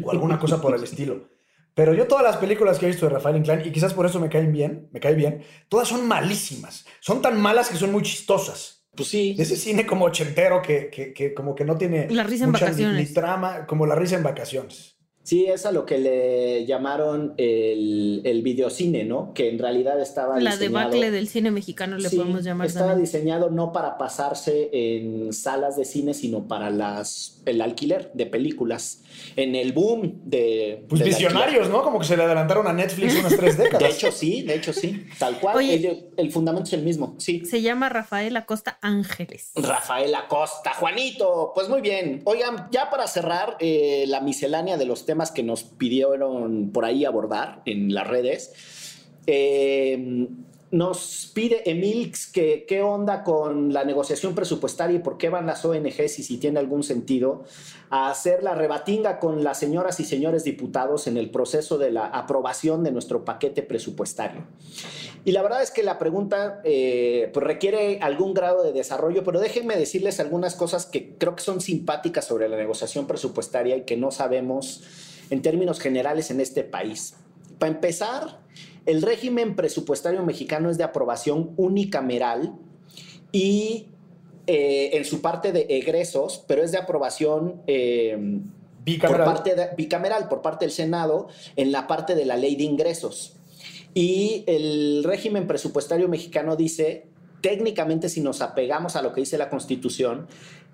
o alguna cosa por el estilo. Pero yo todas las películas que he visto de Rafael Inclán, y quizás por eso me caen bien, me cae bien, todas son malísimas. Son tan malas que son muy chistosas. Pues sí. Ese cine como ochentero que, que, como que no tiene la risa en vacaciones. Ni, trama, como la risa en vacaciones. Sí, es a lo que le llamaron el, el videocine, ¿no? Que en realidad estaba La debacle del cine mexicano le podemos llamar Estaba diseñado no para pasarse en salas de cine, sino para las, el alquiler de películas. En el boom de... Pues visionarios, ¿no? Como que se le adelantaron a Netflix unas tres décadas. De hecho, sí, de hecho, sí. Tal cual. el, fundamento es el mismo, sí. Se llama Rafael Acosta Ángeles. Rafael Acosta. Juanito, pues muy bien. Oigan, ya para cerrar eh, la miscelánea de los temas que nos pidieron por ahí abordar en las redes. Eh, nos pide Emilx que qué onda con la negociación presupuestaria y por qué van las ONGs y si tiene algún sentido a hacer la rebatinga con las señoras y señores diputados en el proceso de la aprobación de nuestro paquete presupuestario. Y la verdad es que la pregunta eh, pues requiere algún grado de desarrollo, pero déjenme decirles algunas cosas que creo que son simpáticas sobre la negociación presupuestaria y que no sabemos en términos generales en este país. Para empezar, el régimen presupuestario mexicano es de aprobación unicameral y eh, en su parte de egresos, pero es de aprobación eh, bicameral. Por parte bicameral por parte del Senado en la parte de la ley de ingresos. Y el régimen presupuestario mexicano dice, técnicamente si nos apegamos a lo que dice la Constitución,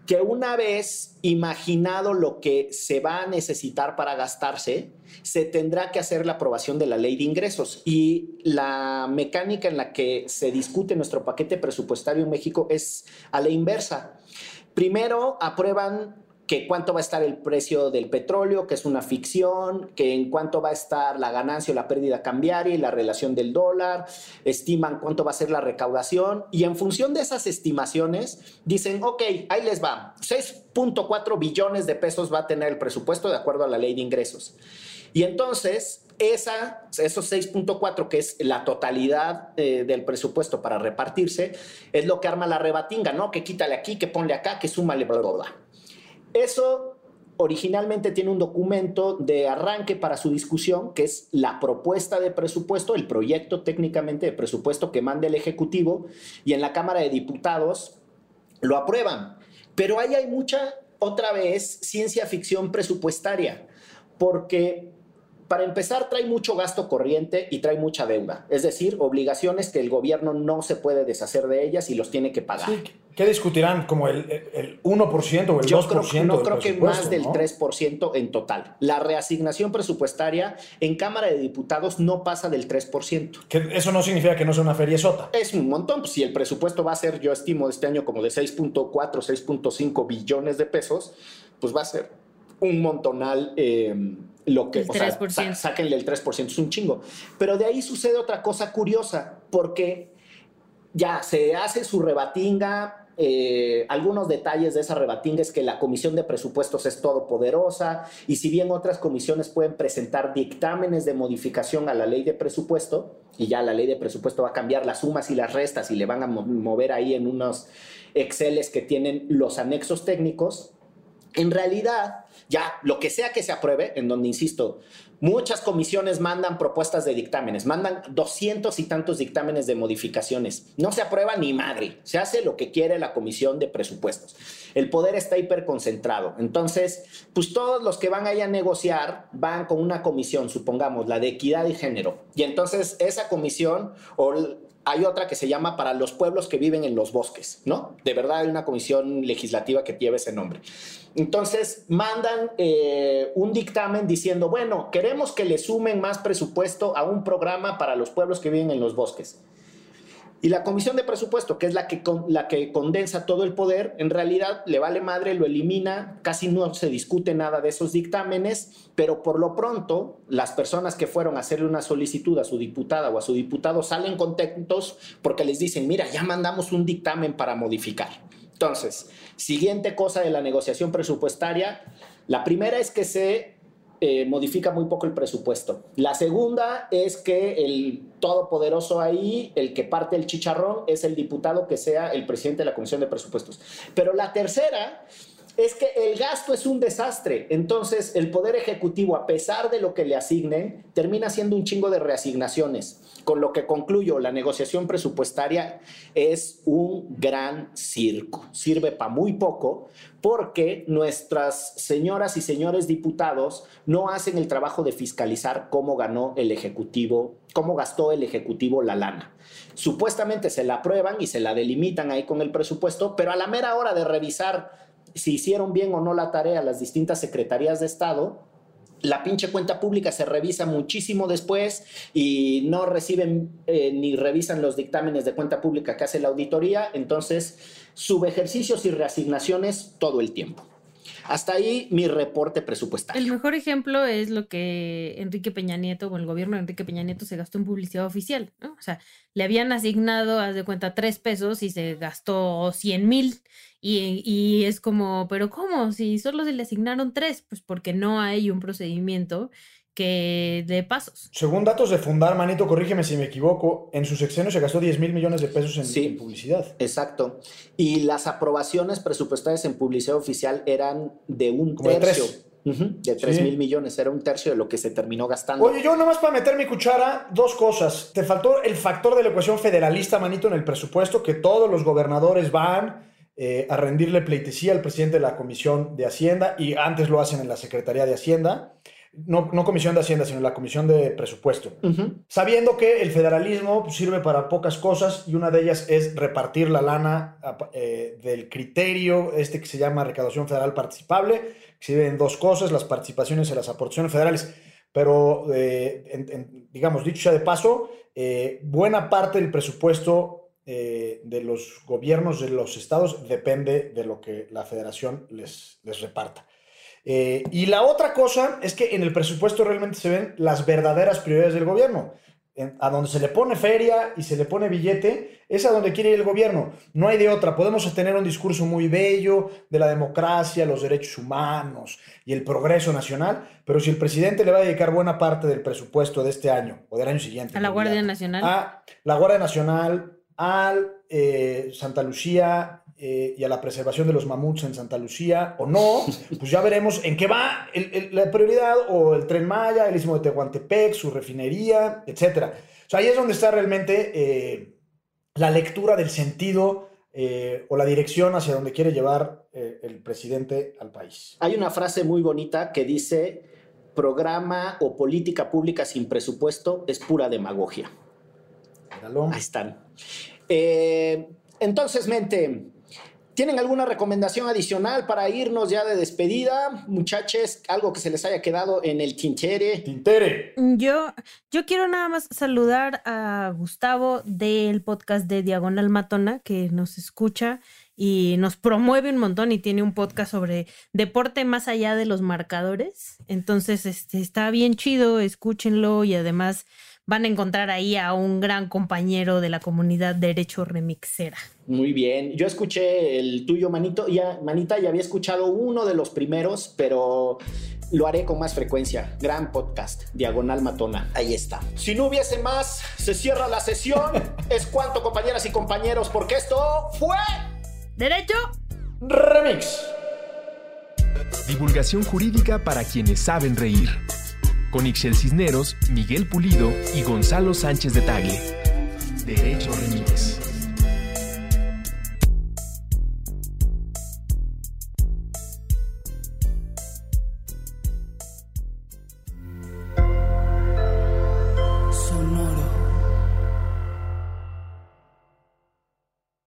que una vez imaginado lo que se va a necesitar para gastarse, se tendrá que hacer la aprobación de la ley de ingresos. Y la mecánica en la que se discute nuestro paquete presupuestario en México es a la inversa. Primero aprueban que cuánto va a estar el precio del petróleo, que es una ficción, que en cuánto va a estar la ganancia o la pérdida cambiaria y la relación del dólar, estiman cuánto va a ser la recaudación y en función de esas estimaciones dicen, ok, ahí les va, 6.4 billones de pesos va a tener el presupuesto de acuerdo a la ley de ingresos. Y entonces, esa, esos 6.4, que es la totalidad eh, del presupuesto para repartirse, es lo que arma la rebatinga, ¿no? Que quítale aquí, que ponle acá, que súmale, bla, bla, bla. Eso originalmente tiene un documento de arranque para su discusión, que es la propuesta de presupuesto, el proyecto técnicamente de presupuesto que manda el Ejecutivo, y en la Cámara de Diputados lo aprueban. Pero ahí hay mucha, otra vez, ciencia ficción presupuestaria, porque para empezar, trae mucho gasto corriente y trae mucha deuda. Es decir, obligaciones que el gobierno no se puede deshacer de ellas y los tiene que pagar. ¿Qué discutirán? ¿Como el, el 1% o el Yo 2%? Creo, no creo que más del 3% en total. La reasignación presupuestaria en Cámara de Diputados no pasa del 3%. Que eso no significa que no sea una feria sota. Es un montón. Pues, si el presupuesto va a ser, yo estimo, este año como de 6.4, 6.5 billones de pesos, pues va a ser un montonal. Eh, lo que, el 3%. Sea, sáquenle el 3%, es un chingo. Pero de ahí sucede otra cosa curiosa, porque ya se hace su rebatinga. Eh, algunos detalles de esa rebatinga es que la comisión de presupuestos es todopoderosa y si bien otras comisiones pueden presentar dictámenes de modificación a la ley de presupuesto y ya la ley de presupuesto va a cambiar las sumas y las restas y le van a mover ahí en unos Exceles que tienen los anexos técnicos, en realidad, ya lo que sea que se apruebe, en donde, insisto, muchas comisiones mandan propuestas de dictámenes, mandan doscientos y tantos dictámenes de modificaciones. No se aprueba ni madre, se hace lo que quiere la comisión de presupuestos. El poder está hiperconcentrado. Entonces, pues todos los que van ahí a negociar van con una comisión, supongamos, la de equidad y género. Y entonces esa comisión o hay otra que se llama para los pueblos que viven en los bosques, ¿no? De verdad hay una comisión legislativa que lleva ese nombre. Entonces mandan eh, un dictamen diciendo, bueno, queremos que le sumen más presupuesto a un programa para los pueblos que viven en los bosques. Y la comisión de presupuesto, que es la que, la que condensa todo el poder, en realidad le vale madre, lo elimina, casi no se discute nada de esos dictámenes, pero por lo pronto las personas que fueron a hacerle una solicitud a su diputada o a su diputado salen contentos porque les dicen, mira, ya mandamos un dictamen para modificar. Entonces, siguiente cosa de la negociación presupuestaria, la primera es que se eh, modifica muy poco el presupuesto. La segunda es que el todopoderoso ahí, el que parte el chicharrón, es el diputado que sea el presidente de la Comisión de Presupuestos. Pero la tercera es que el gasto es un desastre. Entonces, el Poder Ejecutivo, a pesar de lo que le asignen, termina siendo un chingo de reasignaciones. Con lo que concluyo, la negociación presupuestaria es un gran circo. Sirve para muy poco porque nuestras señoras y señores diputados no hacen el trabajo de fiscalizar cómo ganó el Ejecutivo, cómo gastó el Ejecutivo la lana. Supuestamente se la aprueban y se la delimitan ahí con el presupuesto, pero a la mera hora de revisar si hicieron bien o no la tarea las distintas secretarías de Estado, la pinche cuenta pública se revisa muchísimo después y no reciben eh, ni revisan los dictámenes de cuenta pública que hace la auditoría, entonces subejercicios y reasignaciones todo el tiempo. Hasta ahí mi reporte presupuestario. El mejor ejemplo es lo que Enrique Peña Nieto o el gobierno de Enrique Peña Nieto se gastó en publicidad oficial, ¿no? O sea, le habían asignado, haz de cuenta, tres pesos y se gastó 100 mil. Y, y, es como, pero ¿cómo? Si solo se le asignaron tres, pues porque no hay un procedimiento que de pasos. Según datos de Fundar, Manito, corrígeme si me equivoco, en su sexenio se gastó 10 mil millones de pesos en, sí, publicidad. Exacto. Y las aprobaciones presupuestarias en publicidad oficial eran de un tercio. De 3 mil millones, era un tercio de lo que se terminó gastando. Oye, yo nomás para meter mi cuchara, dos cosas. Te faltó el factor de la ecuación federalista, manito, en el presupuesto, que todos los gobernadores van eh, a rendirle pleitesía al presidente de la Comisión de Hacienda y antes lo hacen en la Secretaría de Hacienda no, no, Comisión de Hacienda, sino la Comisión de Presupuesto, sabiendo que el federalismo sirve para pocas cosas y una de ellas es repartir la lana eh, del criterio, este que se llama recaudación federal participable, que sirve en dos cosas, las participaciones y las aportaciones federales. Pero, eh, digamos, dicho sea de paso, eh, buena parte del presupuesto de los gobiernos de los estados depende de lo que la federación les, les reparta. Eh, y la otra cosa es que en el presupuesto realmente se ven las verdaderas prioridades del gobierno. a donde se le pone feria y se le pone billete, es a donde quiere ir el gobierno. No hay de otra. Podemos tener un discurso muy bello de la democracia, los derechos humanos y el progreso nacional, pero si el presidente le va a dedicar buena parte del presupuesto de este año o del año siguiente. A la Guardia Nacional. A la Guardia Nacional, al eh, Santa Lucía eh, y a la preservación de los mamuts en Santa Lucía o no, pues ya veremos en qué va la prioridad o el tren Maya, el istmo de Tehuantepec, su refinería, etc. O sea, ahí es donde está realmente eh, la lectura del sentido eh, o la dirección hacia donde quiere llevar el presidente al país. Hay una frase muy bonita que dice, programa o política pública sin presupuesto es pura demagogia. Ahí están. entonces, mente, ¿Tienen alguna recomendación adicional para irnos ya de despedida? Muchachos, algo que se les haya quedado en el tintere. Tintere. Yo, yo quiero nada más saludar a Gustavo del podcast de Diagonal Matona, que nos escucha y nos promueve un montón y tiene un podcast sobre deporte más allá de los marcadores. Entonces, este, está bien chido, escúchenlo y además van a encontrar ahí a un gran compañero de la comunidad Derecho Remixera. Muy bien. Yo escuché el tuyo, Manito, ya, Manita, ya había escuchado uno de los primeros, pero lo haré con más frecuencia. Gran podcast, Diagonal Matona. Ahí está. Si no hubiese más, se cierra la sesión. [LAUGHS] es cuanto, compañeras y compañeros, porque esto fue... Derecho Remix. Divulgación jurídica para quienes saben reír con Ixel Cisneros, Miguel Pulido y Gonzalo Sánchez de Tagle. Derecho Remix.